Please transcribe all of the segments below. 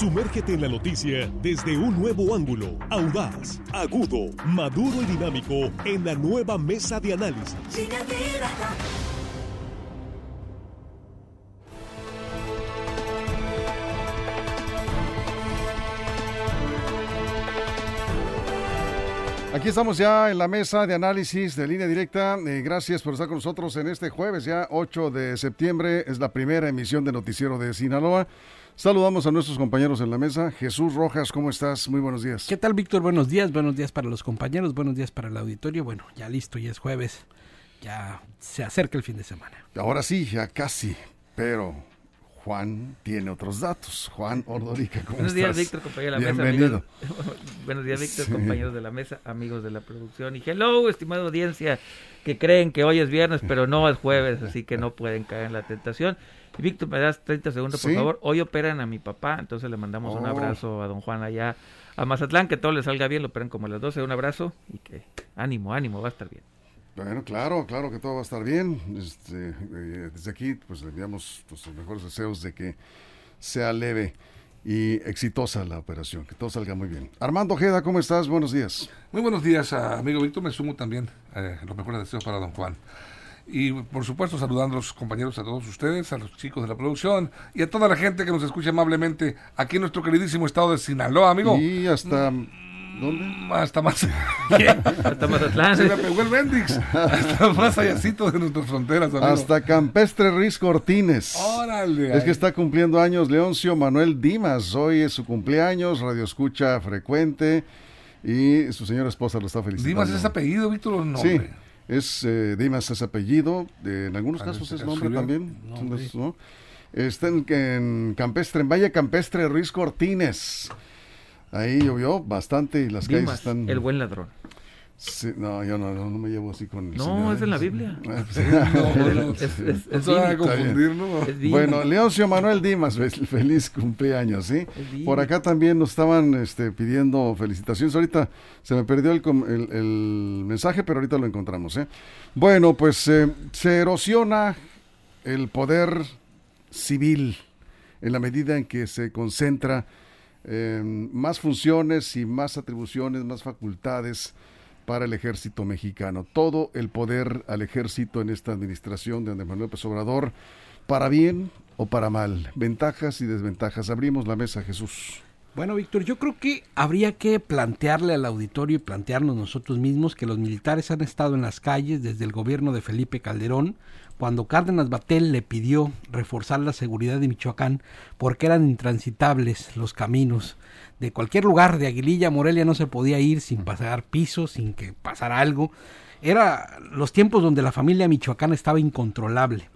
Sumérgete en la noticia desde un nuevo ángulo, audaz, agudo, maduro y dinámico en la nueva mesa de análisis. Aquí estamos ya en la mesa de análisis de línea directa. Eh, gracias por estar con nosotros en este jueves, ya 8 de septiembre. Es la primera emisión de Noticiero de Sinaloa. Saludamos a nuestros compañeros en la mesa. Jesús Rojas, ¿cómo estás? Muy buenos días. ¿Qué tal, Víctor? Buenos días. Buenos días para los compañeros. Buenos días para el auditorio. Bueno, ya listo, ya es jueves. Ya se acerca el fin de semana. Ahora sí, ya casi. Pero Juan tiene otros datos. Juan Ordorica, ¿cómo Buenos días, Víctor, compañero de la Bienvenido. mesa. Buenos días, Víctor, sí. compañeros de la mesa, amigos de la producción. Y hello, estimada audiencia, que creen que hoy es viernes, pero no es jueves, así que no pueden caer en la tentación. Víctor, me das 30 segundos, por ¿Sí? favor. Hoy operan a mi papá, entonces le mandamos un Oh. abrazo a don Juan allá a Mazatlán, que todo le salga bien, lo operan como a las 12. Un abrazo y que ánimo, ánimo, va a estar bien. Bueno, claro, claro que todo va a estar bien. Este, eh, desde aquí, pues le enviamos pues, los mejores deseos de que sea leve y exitosa la operación, que todo salga muy bien. Armando Ojeda, ¿cómo estás? Buenos días. Muy buenos días, amigo Víctor. Me sumo también eh, los mejores deseos para don Juan. Y por supuesto saludando a los compañeros, a todos ustedes, a los chicos de la producción y a toda la gente que nos escucha amablemente aquí en nuestro queridísimo estado de Sinaloa, amigo. Y hasta... ¿Dónde? Hasta más. Hasta Mazatlán. Se me pegó el Bendix. Hasta más allácito de nuestras fronteras, amigo. Hasta Campestre Riz Cortines. Órale. Es que está cumpliendo años Leoncio Manuel Dimas. Hoy es su cumpleaños, radio escucha frecuente y su señora esposa lo está felicitando. Dimas es apellido, Víctor, o Sí. Es eh, Dimas es apellido, eh, en algunos Ah, casos es nombre también. nombre. Entonces, ¿no? Está en, en Campestre, en Valle Campestre Ruiz Cortines. Ahí llovió bastante y las calles Dimas, están... el buen ladrón. Sí, no, yo no, no, no me llevo así con el No, señor, es en la. Biblia. Bueno, Leoncio Manuel Dimas, fel- feliz cumpleaños, ¿sí? Por acá también nos estaban este, pidiendo felicitaciones. Ahorita se me perdió el, el- el mensaje, pero ahorita lo encontramos, ¿eh? Bueno, pues eh, se erosiona el poder civil en la medida en que se concentra eh, más funciones y más atribuciones, más facultades para el ejército mexicano. Todo el poder al ejército en esta administración de Andrés Manuel López para bien o para mal. Ventajas y desventajas. Abrimos la mesa, Jesús. Bueno, Víctor, yo creo que habría que plantearle al auditorio y plantearnos nosotros mismos que los militares han estado en las calles desde el gobierno de Felipe Calderón, cuando Cárdenas Batel le pidió reforzar la seguridad de Michoacán porque eran intransitables los caminos. De cualquier lugar de Aguililla Morelia no se podía ir sin pasar pisos, sin que pasara algo. Era los tiempos donde la familia michoacana estaba incontrolable.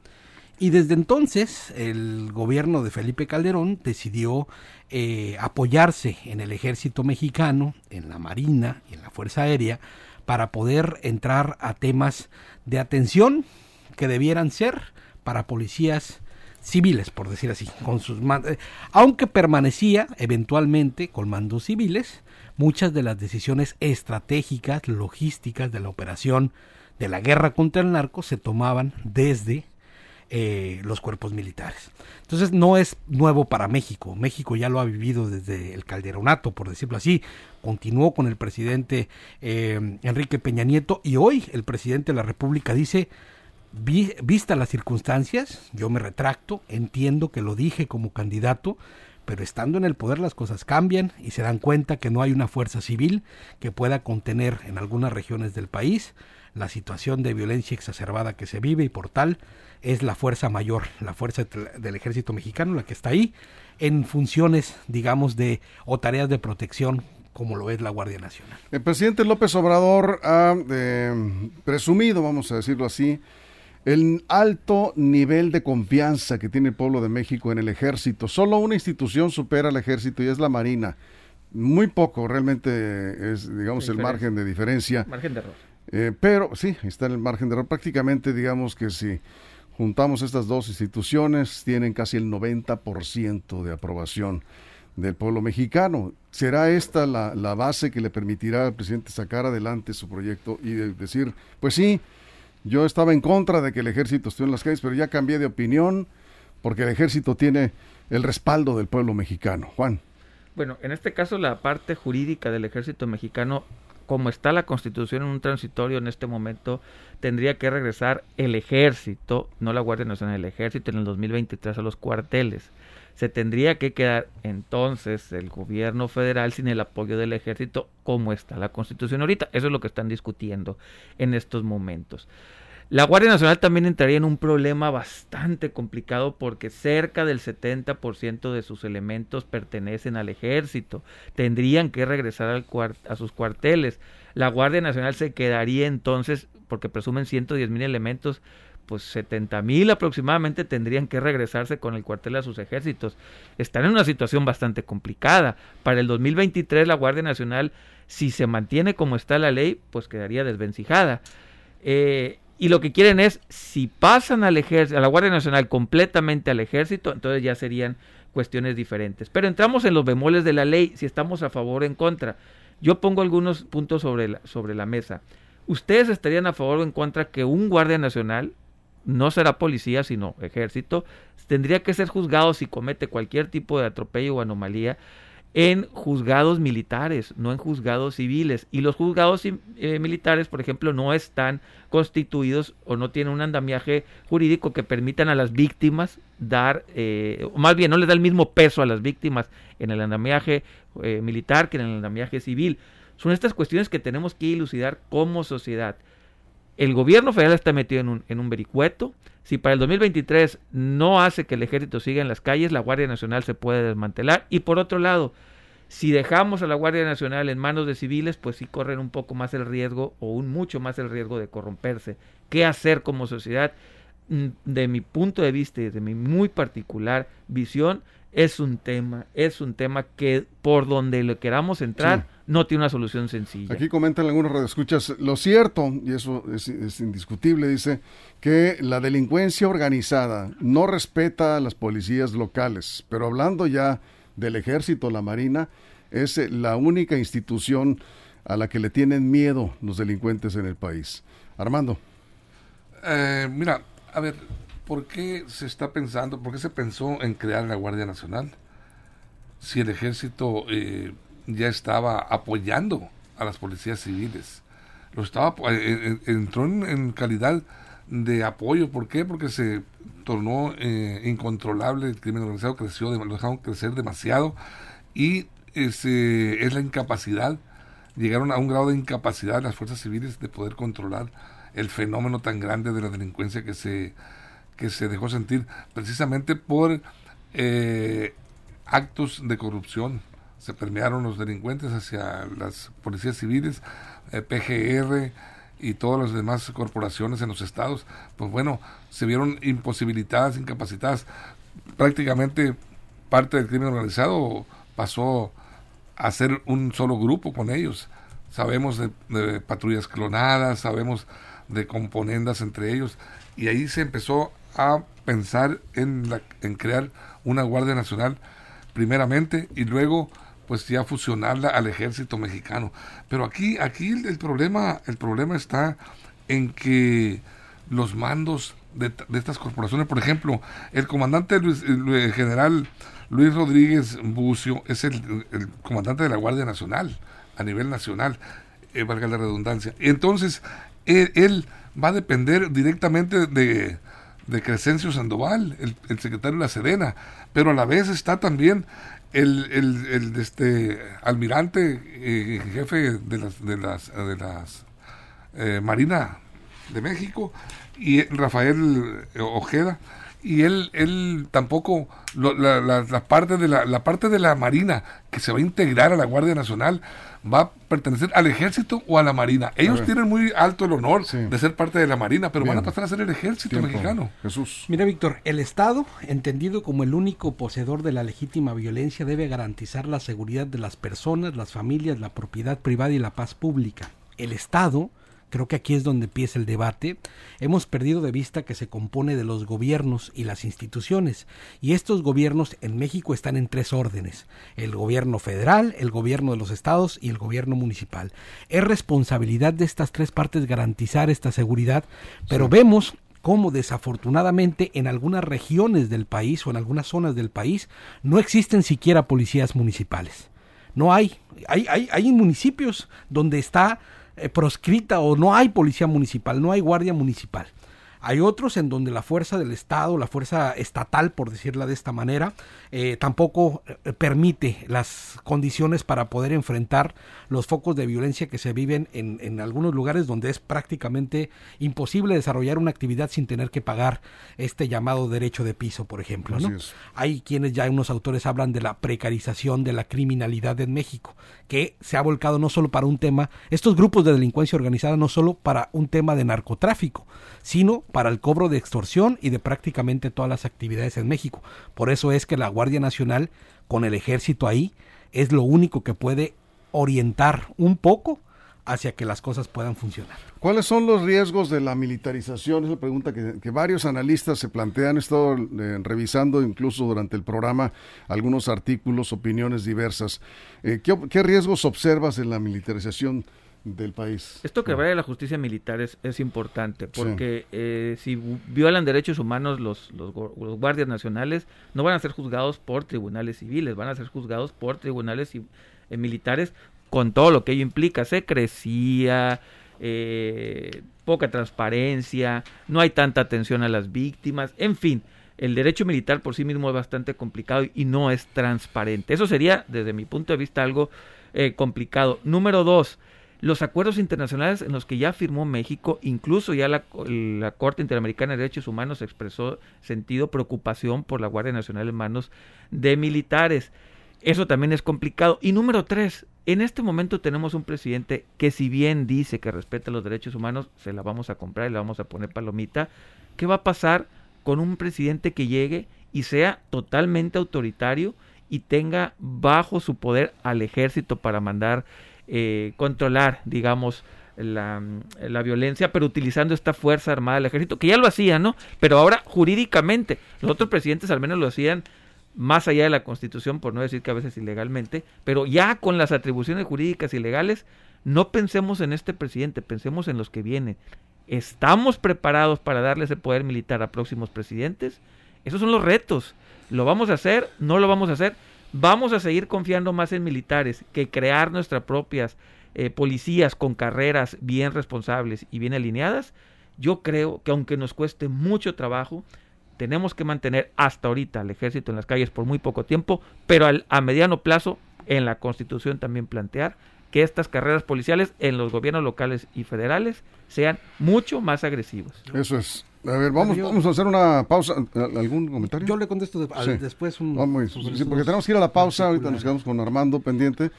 Y desde entonces el gobierno de Felipe Calderón decidió eh, apoyarse en el ejército mexicano, en la Marina y en la Fuerza Aérea para poder entrar a temas de atención que debieran ser para policías civiles, por decir así, con sus eh, aunque permanecía eventualmente con mandos civiles, muchas de las decisiones estratégicas, logísticas de la operación de la guerra contra el narco se tomaban desde eh, los cuerpos militares. Entonces no es nuevo para México. México ya lo ha vivido desde el calderonato, por decirlo así. Continuó con el presidente eh, Enrique Peña Nieto y hoy el presidente de la República dice, "Vi- vista las circunstancias, yo me retracto, entiendo que lo dije como candidato, pero estando en el poder las cosas cambian y se dan cuenta que no hay una fuerza civil que pueda contener en algunas regiones del país la situación de violencia exacerbada que se vive y por tal es la fuerza mayor, la fuerza del ejército mexicano, la que está ahí en funciones, digamos, de o tareas de protección como lo es la Guardia Nacional. El presidente López Obrador ha eh, presumido, vamos a decirlo así, el alto nivel de confianza que tiene el pueblo de México en el ejército. Solo una institución supera al ejército y es la Marina. Muy poco realmente es, digamos, el margen de diferencia. Margen de error. Eh, pero sí, está en el margen de error. Prácticamente, digamos que si juntamos estas dos instituciones, tienen casi el 90% de aprobación del pueblo mexicano. ¿Será esta la, la base que le permitirá al presidente sacar adelante su proyecto y de- decir, pues sí, yo estaba en contra de que el ejército estuviera en las calles, pero ya cambié de opinión porque el ejército tiene el respaldo del pueblo mexicano? Juan. Bueno, en este caso la parte jurídica del ejército mexicano, como está la constitución en un transitorio en este momento, tendría que regresar el ejército, no la Guardia Nacional, el ejército en el 2023 a los cuarteles. Se tendría que quedar entonces el gobierno federal sin el apoyo del ejército como está la constitución ahorita. Eso es lo que están discutiendo en estos momentos. La Guardia Nacional también entraría en un problema bastante complicado porque cerca del 70% de sus elementos pertenecen al ejército. Tendrían que regresar a sus cuarteles. La Guardia Nacional se quedaría entonces, porque presumen 110 mil elementos, pues 70 mil aproximadamente tendrían que regresarse con el cuartel a sus ejércitos. Están en una situación bastante complicada. Para el 2023 la Guardia Nacional, si se mantiene como está la ley, pues quedaría desvencijada. Eh, y lo que quieren es, si pasan al ejército, a la Guardia Nacional completamente al ejército, entonces ya serían cuestiones diferentes. Pero entramos en los bemoles de la ley, si estamos a favor o en contra. Yo pongo algunos puntos sobre la, sobre la mesa. ¿Ustedes estarían a favor o en contra que un guardia nacional, no será policía, sino ejército, tendría que ser juzgado si comete cualquier tipo de atropello o anomalía en juzgados militares, no en juzgados civiles. Y los juzgados eh, militares, por ejemplo, no están constituidos o no tienen un andamiaje jurídico que permitan a las víctimas dar, eh, o más bien no les da el mismo peso a las víctimas en el andamiaje eh, militar que en el andamiaje civil. Son estas cuestiones que tenemos que ilucidar como sociedad. El gobierno federal está metido en un, en un vericueto. Si para el 2023 no hace que el ejército siga en las calles, la Guardia Nacional se puede desmantelar. Y por otro lado, si dejamos a la Guardia Nacional en manos de civiles, pues sí corren un poco más el riesgo o un mucho más el riesgo de corromperse. ¿Qué hacer como sociedad? Mm, de mi punto de vista y de mi muy particular visión, es un tema, es un tema que por donde le queramos entrar no tiene una solución sencilla. Aquí comentan algunos radioescuchas, lo cierto, y eso es, es, indiscutible, dice, que la delincuencia organizada no respeta a las policías locales, pero hablando ya del ejército, la marina, es la única institución a la que le tienen miedo los delincuentes en el país. Armando. Eh, mira, a ver, ¿por qué se está pensando, por qué se pensó en crear la Guardia Nacional? Si el ejército eh, ya estaba apoyando a las policías civiles, lo estaba eh, entró en, calidad de apoyo. ¿Por qué? Porque se tornó eh, incontrolable, el crimen organizado creció, lo dejaron crecer demasiado y es la incapacidad, llegaron a un grado de incapacidad las fuerzas civiles de poder controlar el fenómeno tan grande de la delincuencia que se que se dejó sentir precisamente por eh, actos de corrupción. Se permearon los delincuentes hacia las policías civiles, eh, PGR y todas las demás corporaciones en los estados. Pues bueno, se vieron imposibilitadas, incapacitadas. Prácticamente parte del crimen organizado pasó a ser un solo grupo con ellos. Sabemos de, de patrullas clonadas, sabemos de componendas entre ellos, y ahí se empezó a pensar en, la, en crear una Guardia Nacional primeramente y luego pues ya fusionarla al ejército mexicano. Pero aquí, aquí el, problema, el problema está en que los mandos de, estas corporaciones, por ejemplo, el comandante el, general Luis Rodríguez Bucio es el, comandante de la Guardia Nacional a nivel nacional, eh, valga la redundancia. Entonces, él va a depender directamente de, de Crescencio Sandoval, el, secretario de la Sedena, pero a la vez está también el, el, este almirante eh, jefe de las de las de las eh, Marina de México y Rafael Ojeda y él él tampoco la, la, parte de la, la parte de la Marina que se va a integrar a la Guardia Nacional va a pertenecer al ejército o a la marina. Ellos tienen muy alto el honor de ser parte de la marina, pero van a pasar a ser el ejército mexicano. Jesús. Mira, Víctor, el Estado, entendido como el único poseedor de la legítima violencia, debe garantizar la seguridad de las personas, las familias, la propiedad privada y la paz pública. El Estado creo que aquí es donde empieza el debate, hemos perdido de vista que se compone de los gobiernos y las instituciones, y estos gobiernos en México están en tres órdenes, el gobierno federal, el gobierno de los estados y el gobierno municipal. Es responsabilidad de estas tres partes garantizar esta seguridad, pero vemos cómo desafortunadamente en algunas regiones del país o en algunas zonas del país no existen siquiera policías municipales. No hay. Hay, hay, hay municipios donde está proscrita o no hay policía municipal, no hay guardia municipal. Hay otros en donde la fuerza del Estado, la fuerza estatal, por decirla de esta manera, eh, tampoco eh, permite las condiciones para poder enfrentar los focos de violencia que se viven en, en, algunos lugares donde es prácticamente imposible desarrollar una actividad sin tener que pagar este llamado derecho de piso, por ejemplo. ¿no? Hay quienes ya unos autores hablan de la precarización de la criminalidad en México, que se ha volcado no solo para un tema, estos grupos de delincuencia organizada no solo para un tema de narcotráfico, sino para el cobro de extorsión y de prácticamente todas las actividades en México. Por eso es que la Guardia Nacional, con el ejército ahí, es lo único que puede orientar un poco hacia que las cosas puedan funcionar. ¿Cuáles son los riesgos de la militarización? Es la pregunta que, varios analistas se plantean. He estado eh, revisando incluso durante el programa algunos artículos, opiniones diversas. Eh, ¿qué, ¿qué, riesgos observas en la militarización del país. Esto que vaya a la justicia militar es, es importante, porque sí. eh, si violan derechos humanos los, los, los, guardias nacionales, no van a ser juzgados por tribunales civiles, van a ser juzgados por tribunales eh, militares con todo lo que ello implica, secrecía, eh, poca transparencia, no hay tanta atención a las víctimas, en fin. El derecho militar por sí mismo es bastante complicado y no es transparente. Eso sería, desde mi punto de vista, algo eh, complicado. Número dos, los acuerdos internacionales en los que ya firmó México, incluso ya la, Corte Interamericana de Derechos Humanos expresó sentido preocupación por la Guardia Nacional en manos de militares. Eso también es complicado. Y número tres, en este momento tenemos un presidente que si bien dice que respeta los derechos humanos, se la vamos a comprar y le vamos a poner palomita. ¿Qué va a pasar con un presidente que llegue y sea totalmente autoritario y tenga bajo su poder al ejército para mandar eh, controlar, digamos, la, la, violencia, pero utilizando esta fuerza armada del ejército, que ya lo hacían, ¿no? Pero ahora jurídicamente, los otros presidentes al menos lo hacían más allá de la constitución, por no decir que a veces ilegalmente, pero ya con las atribuciones jurídicas y legales, no pensemos en este presidente, pensemos en los que vienen. ¿Estamos preparados para darle ese poder militar a próximos presidentes? Esos son los retos. ¿Lo vamos a hacer? ¿No lo vamos a hacer? Vamos a seguir confiando más en militares que crear nuestras propias eh, policías con carreras bien responsables y bien alineadas, yo creo que aunque nos cueste mucho trabajo, tenemos que mantener hasta ahorita al ejército en las calles por muy poco tiempo, pero al, a mediano plazo en la constitución también plantear que estas carreras policiales en los gobiernos locales y federales sean mucho más agresivas. Eso es. A ver, vamos, yo, vamos a hacer una pausa. ¿Algún comentario? Yo le contesto de, sí. después un... Vamos, sí, porque tenemos que ir a la pausa, ahorita nos quedamos con Armando pendiente.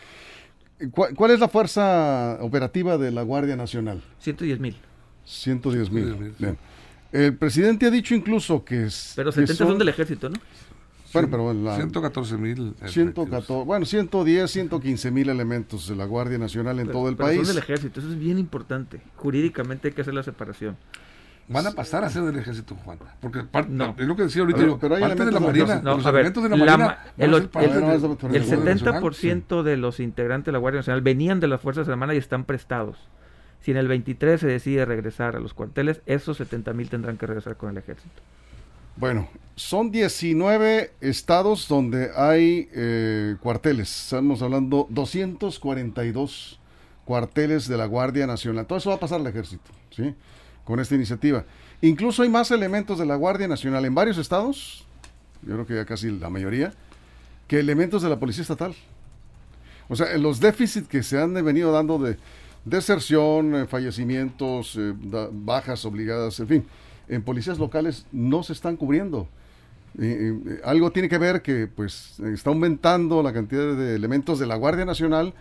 ¿Cuál, ¿Cuál, es la fuerza operativa de la Guardia Nacional? 110 mil. 110 mil. Bien. El presidente ha dicho incluso que... Es, Pero 70 que son... son del ejército, ¿no? Bueno, pero la, 114 mil. 114, bueno, 110, 115 mil elementos de la Guardia Nacional en pero, todo el pero país. Son del ejército, eso es bien importante. Jurídicamente hay que hacer la separación. Van a pasar a ser del ejército, Juan. Porque parte, no. es lo que decía ahorita pero, yo, pero hay parte de la Marina. No, los a ver, elementos de la Marina. el, el, el, el 70% de los integrantes de la Guardia Nacional venían de las Fuerzas Armadas y están prestados. Si en el 23 se decide regresar a los cuarteles, esos 70 mil tendrán que regresar con el ejército. Bueno, son 19 estados donde hay eh, cuarteles. Estamos hablando 242 cuarteles de la Guardia Nacional. Todo eso va a pasar al ejército, ¿sí? Con esta iniciativa. Incluso hay más elementos de la Guardia Nacional en varios estados, yo creo que ya casi la mayoría, que elementos de la Policía Estatal. O sea, los déficits que se han venido dando de deserción, eh, fallecimientos, eh, bajas obligadas, en fin, en policías locales no se están cubriendo. Eh, algo tiene que ver que pues está aumentando la cantidad de elementos de la Guardia Nacional,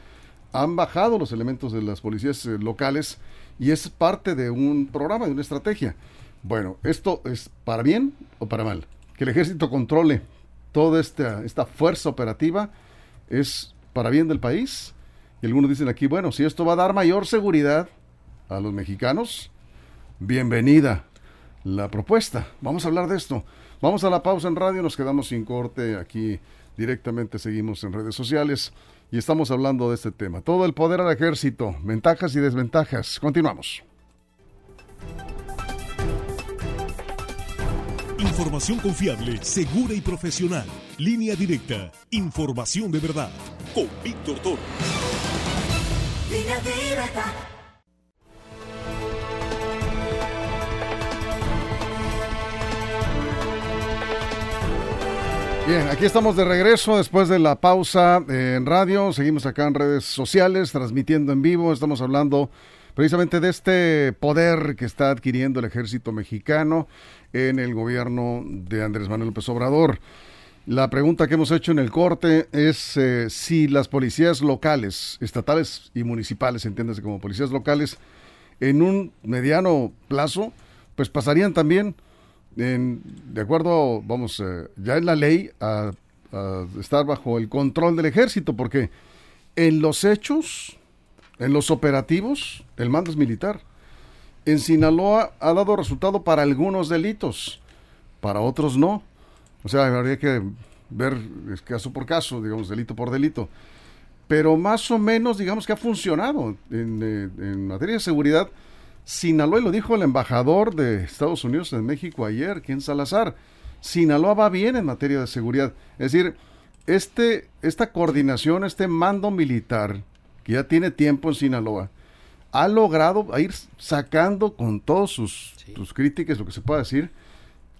han bajado los elementos de las policías locales y es parte de un programa, de una estrategia. Bueno, esto es para bien o para mal. Que el ejército controle toda esta, esta fuerza operativa es para bien del país. Y algunos dicen aquí, bueno, si esto va a dar mayor seguridad a los mexicanos, bienvenida la propuesta. Vamos a hablar de esto. Vamos a la pausa en radio, nos quedamos sin corte aquí directamente, seguimos en redes sociales y estamos hablando de este tema. Todo el poder al ejército, ventajas y desventajas. Continuamos. Información confiable, segura y profesional. Línea directa. Información de verdad. Con Víctor Toro. Bien, aquí estamos de regreso después de la pausa en radio. Seguimos acá en redes sociales, transmitiendo en vivo. Estamos hablando precisamente de este poder que está adquiriendo el ejército mexicano en el gobierno de Andrés Manuel López Obrador. La pregunta que hemos hecho en el corte es eh, si las policías locales, estatales y municipales, entiéndase como policías locales, en un mediano plazo, pues pasarían también, de acuerdo, vamos, eh, ya en la ley, a, a estar bajo el control del ejército, porque en los hechos, en los operativos, el mando es militar. En Sinaloa ha dado resultado para algunos delitos, para otros no. O sea, habría que ver caso por caso, digamos, delito por delito. Pero más o menos, digamos que ha funcionado en, eh, en materia de seguridad. Sinaloa, y lo dijo el embajador de Estados Unidos en México ayer, Ken Salazar, Sinaloa va bien en materia de seguridad. Es decir, este, esta coordinación, este mando militar, que ya tiene tiempo en Sinaloa, ha logrado ir sacando con todos sus, Sí. sus críticas, lo que se pueda decir,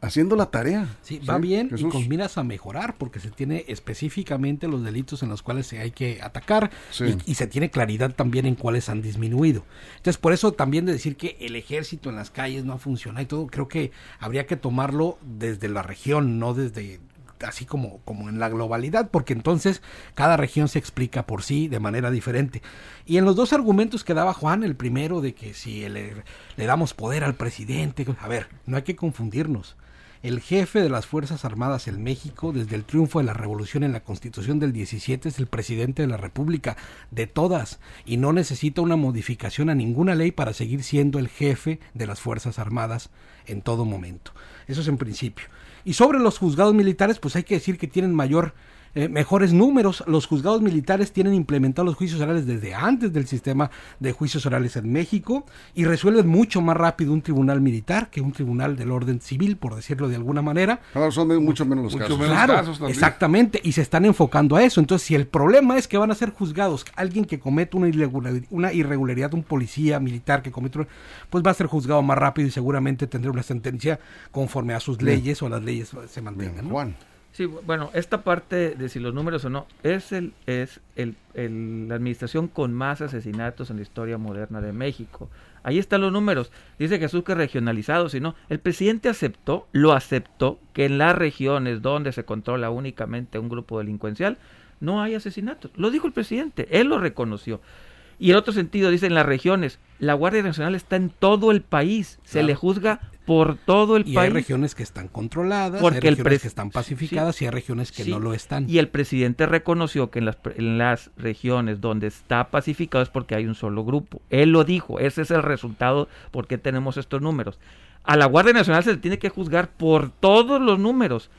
haciendo la tarea. Sí, va bien Jesús? y con miras a mejorar porque se tiene específicamente los delitos en los cuales se hay que atacar Sí. y, y se tiene claridad también en cuáles han disminuido. Entonces, por eso también de decir que el ejército en las calles no funciona y todo, creo que habría que tomarlo desde la región, no desde así como, como en la globalidad, porque entonces cada región se explica por sí de manera diferente. Y en los dos argumentos que daba Juan, el primero de que si le, le damos poder al presidente, a ver, no hay que confundirnos. El jefe de las Fuerzas Armadas en México, desde el triunfo de la revolución en la Constitución del 17, es el presidente de la República, de todas, y no necesita una modificación a ninguna ley para seguir siendo el jefe de las Fuerzas Armadas en todo momento. Eso es en principio. Y sobre los juzgados militares, pues hay que decir que tienen mayor eh, mejores números. Los juzgados militares tienen implementados los juicios orales desde antes del sistema de juicios orales en México y resuelven mucho más rápido un tribunal militar que un tribunal del orden civil, por decirlo de alguna manera. Ahora son mucho menos los mucho casos. menos. Claro, casos exactamente, y se están enfocando a eso. Entonces, si el problema es que van a ser juzgados alguien que comete una irregularidad, una irregularidad un policía militar que comete, una- pues va a ser juzgado más rápido y seguramente tendrá una sentencia conforme a sus leyes o las leyes se Bien, mantengan. ¿no? Sí, bueno, esta parte de si los números o no, es el es el, el- la administración con más asesinatos en la historia moderna de México. Ahí están los números. Dice Jesús que regionalizados, si no, el presidente aceptó, lo aceptó, que en las regiones donde se controla únicamente un grupo delincuencial, no hay asesinatos. Lo dijo el presidente, él lo reconoció. Y en otro sentido, dice en las regiones, la Guardia Nacional está en todo el país, se le juzga por todo el Y país. hay regiones que están controladas, Porque hay el regiones que están pacificadas sí. y hay regiones que Sí, no lo están. Y el presidente reconoció que en las, en las regiones donde está pacificado es porque hay un solo grupo. Él lo dijo, ese es el resultado porque tenemos estos números. A la Guardia Nacional se le tiene que juzgar por todos los números.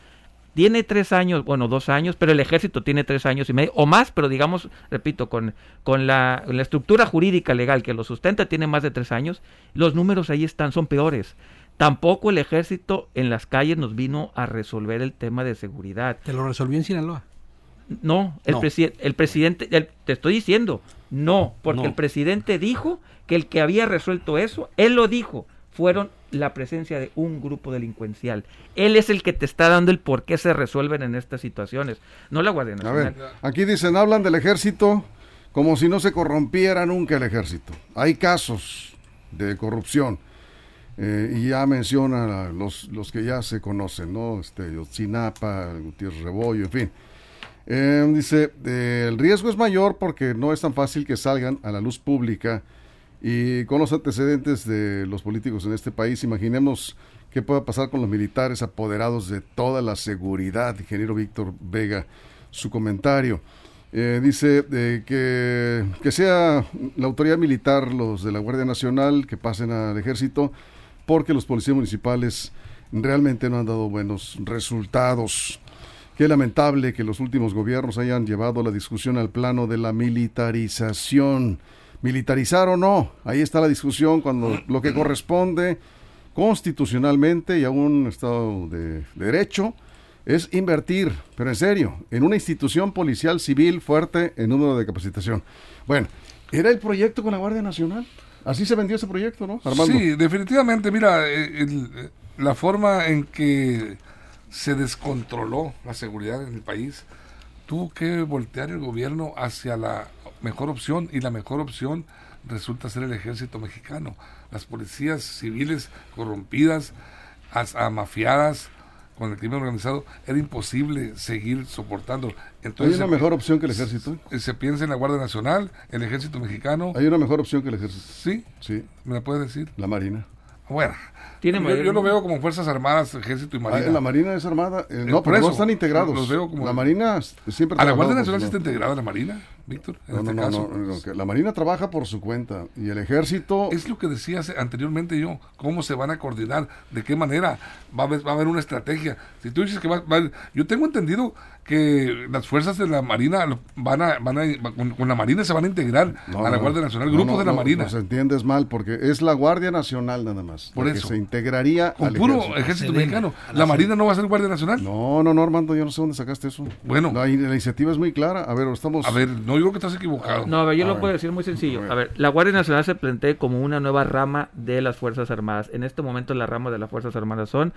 Tiene tres años, bueno, dos años, pero el ejército tiene tres años y medio, o más, pero digamos, repito, con, con la, la estructura jurídica legal que lo sustenta, tiene más de tres años, los números ahí están, son peores. Tampoco el ejército en las calles nos vino a resolver el tema de seguridad. Te lo resolvió en Sinaloa. No, el, No. presi- el presidente, el- te estoy diciendo, no, porque No. el presidente dijo que el que había resuelto eso, él lo dijo, fueron la presencia de un grupo delincuencial. Él es el que te está dando el por qué se resuelven en estas situaciones, no la Guardia A Nacional. ver, aquí dicen, hablan del ejército como si no se corrompiera nunca el ejército. Hay casos de corrupción. eh, y ya menciona los, los que ya se conocen, ¿no? Este, Yotzinapa, Gutiérrez Rebollo, en fin. Eh, dice, eh, el riesgo es mayor porque no es tan fácil que salgan a la luz pública y con los antecedentes de los políticos en este país, imaginemos qué pueda pasar con los militares apoderados de toda la seguridad. Ingeniero Víctor Vega, su comentario. Eh, dice eh, que, que sea la autoridad militar, los de la Guardia Nacional, que pasen al ejército, porque los policías municipales realmente no han dado buenos resultados. Qué lamentable que los últimos gobiernos hayan llevado la discusión al plano de la militarización. Militarizar o no, ahí está la discusión cuando lo que corresponde constitucionalmente y a un Estado de Derecho es invertir, pero en serio, en una institución policial civil fuerte en número de capacitación. Bueno, era el proyecto con la Guardia Nacional. Así se vendió ese proyecto, ¿no? Sí, definitivamente. Mira, eh, eh, la forma en que se descontroló la seguridad en el país, tuvo que voltear el gobierno hacia la mejor opción y la mejor opción resulta ser el ejército mexicano. Las policías civiles corrompidas, as- amafiadas con el crimen organizado, era imposible seguir soportando. ¿Hay Entonces una se- mejor opción que el ejército? se piensa en la Guardia Nacional, el ejército mexicano. Hay una mejor opción que el ejército. Sí, Sí, ¿me la puedes decir? la Marina. Bueno, Tiene yo, lo veo como Fuerzas Armadas, Ejército y Marina. Ah, la Marina es armada. eh, Eh, no, por pero no eso, están integrados. los veo como- La Marina siempre ¿A la Guardia Nacional está integrada la Marina, Víctor? En No, este no, no, caso. no, la Marina trabaja por su cuenta y el ejército Es lo que decía anteriormente yo, cómo se van a coordinar, de qué manera va a haber, va a haber una estrategia. Si tú dices que va, va- yo tengo entendido que las fuerzas de la Marina van a, van a con, con la Marina se van a integrar No, a la Guardia Nacional, no, grupos no, de la no, Marina. Nos entiendes mal porque es la Guardia Nacional nada más. Por eso. se integraría con al puro ejército. mexicano. la La Marina no va a ser Guardia Nacional. No, no, no, Armando, yo no sé dónde sacaste eso. Bueno. La, la iniciativa es muy clara. A ver, estamos. A ver, no, yo creo que estás equivocado. No, a ver, yo A lo ver. puedo decir muy sencillo. A ver. A ver, la Guardia Nacional se plantea como una nueva rama de las Fuerzas Armadas. En este momento las ramas de las Fuerzas Armadas son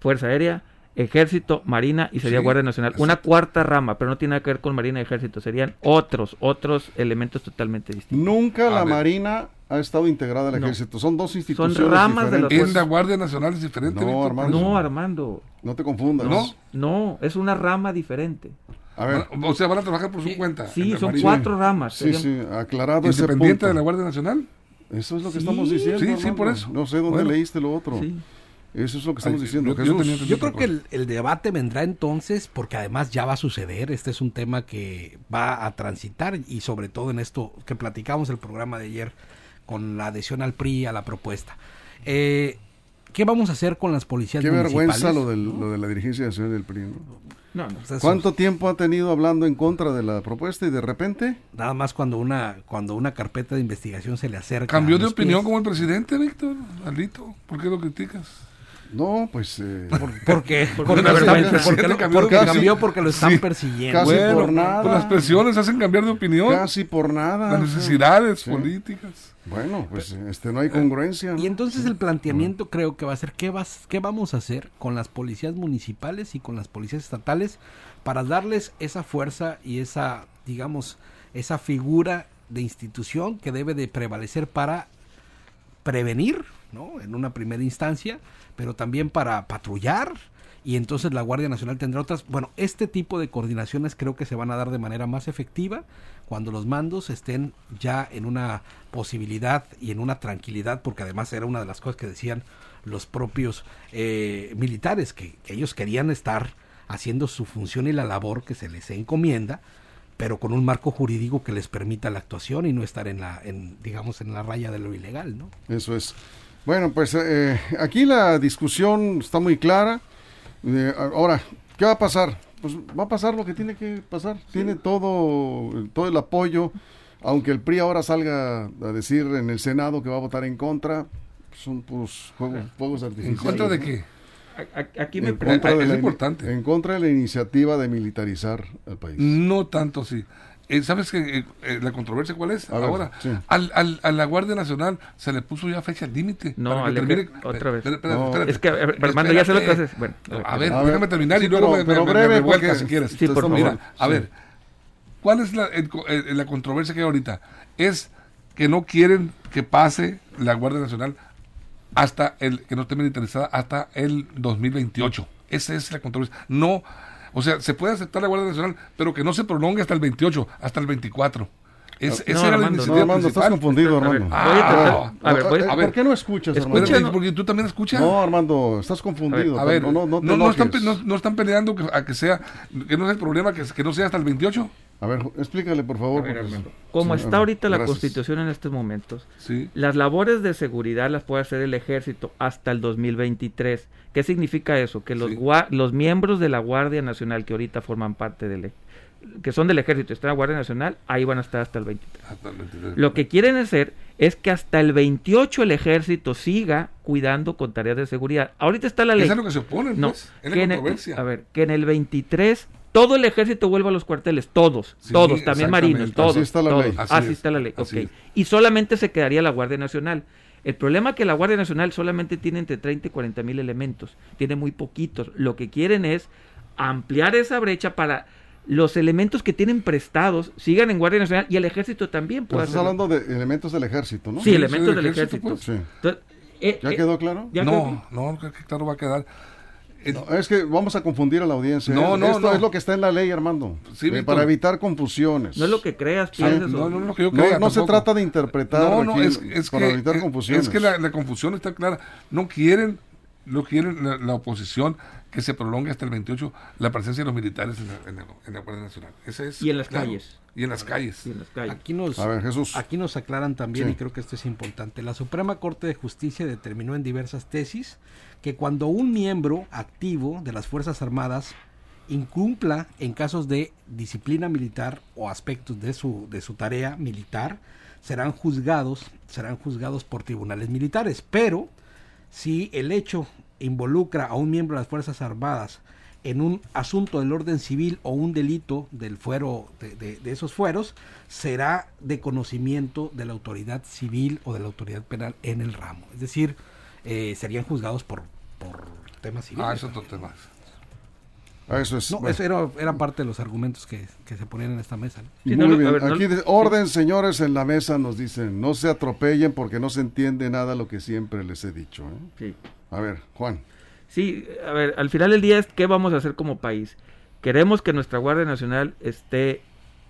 Fuerza Aérea, Ejército, Marina y sería Sí, Guardia Nacional. Una cuarta rama, pero no tiene nada que ver con Marina y Ejército. Serían otros, otros elementos totalmente distintos. Nunca A la ver. Marina ha estado integrada al No. ejército. Son dos instituciones ramas de las diferentes. En la Guardia Nacional es diferente. No, Armando. No, Armando. No te confundas. ¿No? No, es una rama diferente. A ver. O sea, van a trabajar por su cuenta. Sí, son Marina. cuatro ramas. Sí, serían- sí, aclarado ese Independiente punto. de la Guardia Nacional. Eso es lo que Sí, estamos diciendo. sí, sí, por eso. No sé dónde Bueno. leíste lo otro. Sí. Eso es lo que estamos Ay, diciendo. yo- yo Jesús. Yo creo que el, el debate vendrá entonces, porque además ya va a suceder, este es un tema que va a transitar y sobre todo en esto que platicamos el programa de ayer con la adhesión al PRI a la propuesta. Eh, ¿Qué vamos a hacer con las policías Qué vergüenza municipales? lo, del- lo de la dirigencia nacional del PRI. ¿no? No, no. Pues eso- ¿Cuánto tiempo ha tenido hablando en contra de la propuesta y de repente? Nada más cuando una cuando una carpeta de investigación se le acerca. Cambió de opinión pies. como el presidente, Víctor. Alito. ¿Por qué lo criticas? No, pues eh, Porque, Porque porque, están- vergüenza. porque lo- Cambió de porque cambió porque lo están Sí. persiguiendo. Casi bueno, por nada. pues las presiones hacen cambiar de opinión. casi por nada. Las necesidades Sí. políticas. Bueno, pues este no hay congruencia. ¿no? Y entonces el planteamiento creo que va a ser ¿qué, vas, qué vamos a hacer con las policías municipales y con las policías estatales para darles esa fuerza y esa, digamos, esa figura de institución que debe de prevalecer para prevenir, ¿no? En una primera instancia, pero también para patrullar y entonces la Guardia Nacional tendrá otras. Bueno, este tipo de coordinaciones creo que se van a dar de manera más efectiva cuando los mandos estén ya en una posibilidad y en una tranquilidad, porque además era una de las cosas que decían los propios eh, militares, que, que ellos querían estar haciendo su función y la labor que se les encomienda, pero con un marco jurídico que les permita la actuación y no estar en la, en, digamos, en la raya de lo ilegal, ¿no? Eso es. Bueno, pues eh, aquí la discusión está muy clara. Eh, ahora, ¿qué va a pasar? Pues va a pasar lo que tiene que pasar. Tiene todo, todo el apoyo. Aunque el PRI ahora salga a decir en el Senado que va a votar en contra, son puros juegos, fuegos ¿En artificiales. contra de qué? Aquí me En pregunto. contra, de es la, importante. en contra de la iniciativa de militarizar al país. No tanto, sí. Eh, ¿Sabes que la controversia cuál es? A ver, Ahora, sí. al, al- a la Guardia Nacional se le puso ya fecha límite. No, para que termine- otra vez. Espera, espera, No. espérate. Es que, Armando, ya sé lo que haces. Bueno, A ver, A ver, déjame terminar sí, y luego pero- me, pero me- me porque si quieres. Sí, por estamos- favor. Mira, a sí. ver, ¿cuál es la, el- el- la controversia que hay ahorita? Es que no quieren que pase la Guardia Nacional hasta el, que no esté militarizada hasta el 2028. Esa es la controversia. No, o sea, se puede aceptar la Guardia Nacional, pero que no se prolongue hasta el 28, hasta el 24. Es, No, esa era la Armando, No, iniciativa Armando, estás confundido, A ver, Armando. a Ah, ver, voy a- a ¿Por qué no escuchas, Escucha, Armando? Porque tú también escuchas. No, Armando, estás confundido. A ver, no, no, no, te no, no están, no- no están peleando a que sea, que no sea el problema, que, que no sea hasta el 28. A ver, explícale, por favor. Ver, Armando. Como Sí, está ahorita la constitución en estos momentos, Sí. las labores de seguridad las puede hacer el ejército hasta el 2023. ¿Qué significa eso? Que los, Sí. gua- los miembros de la Guardia Nacional que ahorita forman parte del e- que son del ejército y están en la Guardia Nacional, ahí van a estar hasta el 23. Hasta el 23. Lo que quieren hacer es que hasta el 28 el ejército siga cuidando con tareas de seguridad. Ahorita está la ley. Es lo que se opone, No, pues. Es que la en el- controversia. a ver, que en el 23 todo el ejército vuelva a los cuarteles, todos, Sí, todos, también marinos, todos. Así está la todos. ley. Así Así, es, está la ley, así ok. es. Y solamente se quedaría la Guardia Nacional. El problema es que la Guardia Nacional solamente tiene entre 30 y 40 mil elementos, tiene muy poquitos. Lo que quieren es ampliar esa brecha para los elementos que tienen prestados sigan en Guardia Nacional y el ejército también Pero pueda estás hablando de elementos del ejército, ¿no? Sí, elementos sí, del del ejército. ejército, Sí. Entonces, eh, ¿Ya eh, quedó claro? ya quedó- No, no, claro va a quedar. Eh, No, es que vamos a confundir a la audiencia. No, ¿eh? no, Esto no. es lo que está en la ley, Armando. Sí, Eh, para evitar confusiones. No es lo que creas, Sí. piensas no, no, no, que yo No, crea no se trata de interpretar No, no, aquí es, es para que, evitar es- confusiones. es que la, la confusión está clara. No quieren, no quieren la, la oposición que se prolongue hasta el 28 la presencia de los militares en la, en la- en la Guardia Nacional. Ese es, Y en las claro. calles. Y en las calles. Sí, en las calles. Aquí nos, A ver, Jesús. aquí nos aclaran también, Sí. y creo que esto es importante. La Suprema Corte de Justicia determinó en diversas tesis que cuando un miembro activo de las Fuerzas Armadas incumpla en casos de disciplina militar o aspectos de su, de su tarea militar, serán juzgados, serán juzgados por tribunales militares. Pero si el hecho involucra a un miembro de las Fuerzas Armadas en un asunto del orden civil o un delito del fuero de, esos fueros, será de conocimiento de la autoridad civil o de la autoridad penal en el ramo. Es decir, eh, serían juzgados por, por temas civiles. Ah, es otro tema. Ah, Eso es. No, bueno. eso era, era parte de los argumentos que, que se ponían en esta mesa. ¿no? Sí, Muy no bien. ver, Aquí dice, orden, señores, en la mesa nos dicen, no se atropellen porque no se entiende nada lo que siempre les he dicho. ¿eh? Sí. A ver, Juan. Sí, a ver, al final del día es qué vamos a hacer como país. Queremos que nuestra Guardia Nacional esté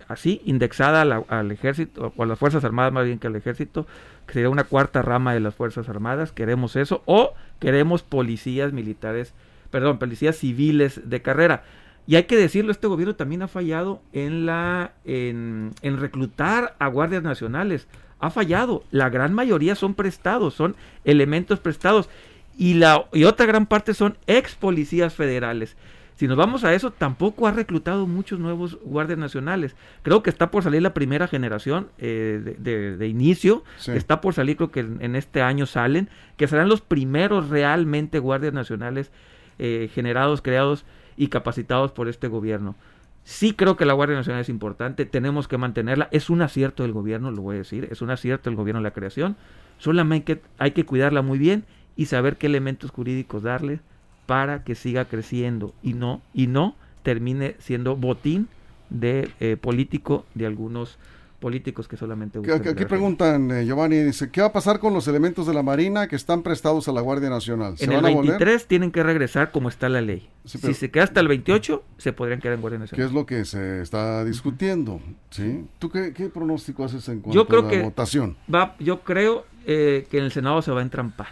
así, indexada a la- al ejército, o a las Fuerzas Armadas más bien que al ejército, que sería una cuarta rama de las Fuerzas Armadas, queremos eso, o queremos policías militares, perdón, policías civiles de carrera. Y hay que decirlo, este gobierno también ha fallado en la en, en reclutar a guardias nacionales. Ha fallado. La gran mayoría son prestados, son elementos prestados. Y la y otra gran parte son ex policías federales. Si nos vamos a eso, tampoco ha reclutado muchos nuevos guardias nacionales. Creo que está por salir la primera generación eh, de, de- de inicio. Sí. Está por salir, creo que en, en este año salen, que serán los primeros realmente guardias nacionales eh, generados, creados y capacitados por este gobierno. Sí creo que la Guardia Nacional es importante, tenemos que mantenerla. Es un acierto del gobierno, lo voy a decir, es un acierto del gobierno la creación. Solamente hay que, cuidarla muy bien y saber qué elementos jurídicos darle para que siga creciendo y no y no termine siendo botín de eh, político de algunos políticos que solamente buscan Aquí preguntan, eh, Giovanni, dice, ¿qué va a pasar con los elementos de la Marina que están prestados a la Guardia Nacional? ¿Se En el van a volver? 23 tienen que regresar como está la ley. Sí, pero- si se queda hasta el 28, se podrían quedar en Guardia ¿Qué Nacional. es lo que se está discutiendo? ¿Sí? ¿Tú qué, qué pronóstico haces en cuanto Yo creo a la que- votación? Va, yo creo eh, que en el Senado se va a entrampar.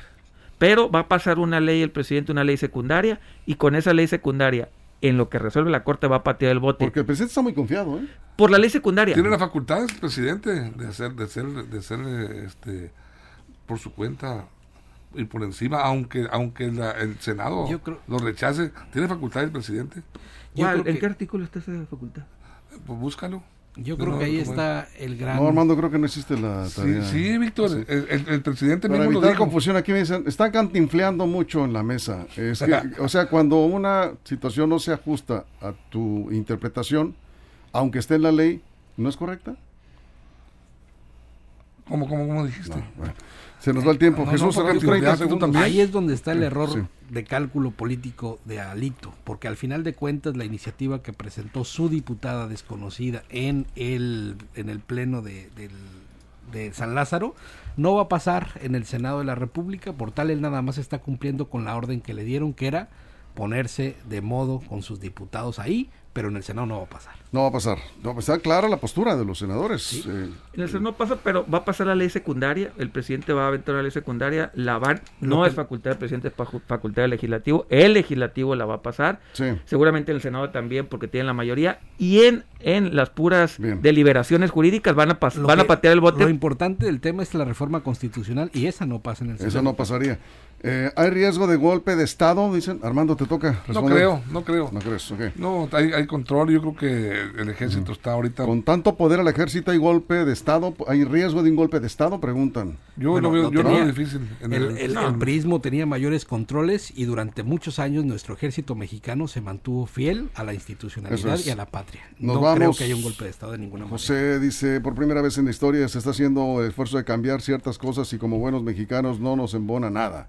Pero va a pasar una ley, el presidente, una ley secundaria, y con esa ley secundaria, en lo que resuelve la Corte, va a patear el bote. Porque el presidente está muy confiado, ¿eh? Por la ley secundaria. Tiene las facultades el presidente de hacer, de ser, de ser este, por su cuenta y por encima, aunque aunque la- el Senado Yo creo- lo rechace, tiene facultades el presidente. ¿En que- qué artículo está esa facultad? Pues búscalo. Yo creo no, que ahí ¿cómo está el gran... No, Armando, creo que no existe la Sí, tarea. sí, Víctor, El, el- el presidente Para mismo lo evitar dijo. confusión, aquí me dicen, están cantinfleando mucho en la mesa. Es que, o sea, cuando una situación no se ajusta a tu interpretación, aunque esté en la ley, ¿no es correcta? ¿Cómo, cómo, cómo dijiste? Bueno, se nos va el tiempo. No, Jesús, porque tus tú 30 también- tú segundos. también. Ahí es donde está el error Sí. de cálculo político de Alito, porque al final de cuentas la iniciativa que presentó su diputada desconocida en el, en el pleno de, del- de San Lázaro no va a pasar en el Senado de la República, por tal él nada más está cumpliendo con la orden que le dieron, que era ponerse de modo con sus diputados ahí, pero en el Senado no va a pasar. No va a pasar. No, pues está clara la postura de los senadores. Eh, En el Senado no pasa, pero va a pasar la ley secundaria. El presidente va a aventar la ley secundaria. La van, no que- es facultad del presidente, es facultad del legislativo. El legislativo la va a pasar. sí. Seguramente en el Senado también, porque tienen la mayoría. Y en, en las puras Bien. deliberaciones jurídicas van a, pas- van a patear el bote. Lo importante del tema es la reforma constitucional y esa no pasa en el Senado. Eso no pasaría. Eh, ¿Hay riesgo de golpe de Estado? Dicen. Armando, te toca No responder. creo, no creo. No crees, ok. No, hay, hay control. Yo creo que el ejército está ahorita. Con tanto poder al ejército, ¿hay golpe de Estado? ¿Hay riesgo de un golpe de Estado? Preguntan. Yo Bueno, lo veo, lo yo lo veo difícil. en El, el- el, el prismo tenía mayores controles y durante muchos años nuestro ejército mexicano se mantuvo fiel a la institucionalidad es. y a la patria. Nos no creo que haya un golpe de Estado de ninguna manera. José dice, por primera vez en la historia se está haciendo el esfuerzo de cambiar ciertas cosas y como buenos mexicanos no nos embona nada.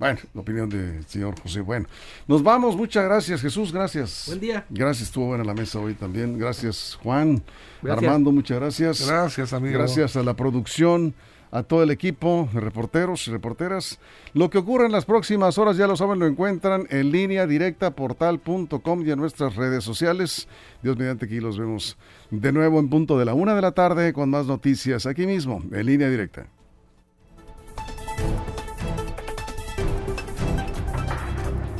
Bueno, la opinión del señor José. Bueno, nos vamos. Muchas gracias, Jesús. Gracias. Buen día. Gracias, estuvo buena la mesa hoy también. Gracias, Juan. Gracias. Armando, muchas gracias. Gracias, amigo. Gracias a la producción, a todo el equipo de reporteros y reporteras. Lo que ocurra en las próximas horas, ya lo saben, lo encuentran en línea directa portal.com y en nuestras redes sociales. Dios mediante aquí los vemos de nuevo en punto de la una de la tarde con más noticias aquí mismo, en línea directa.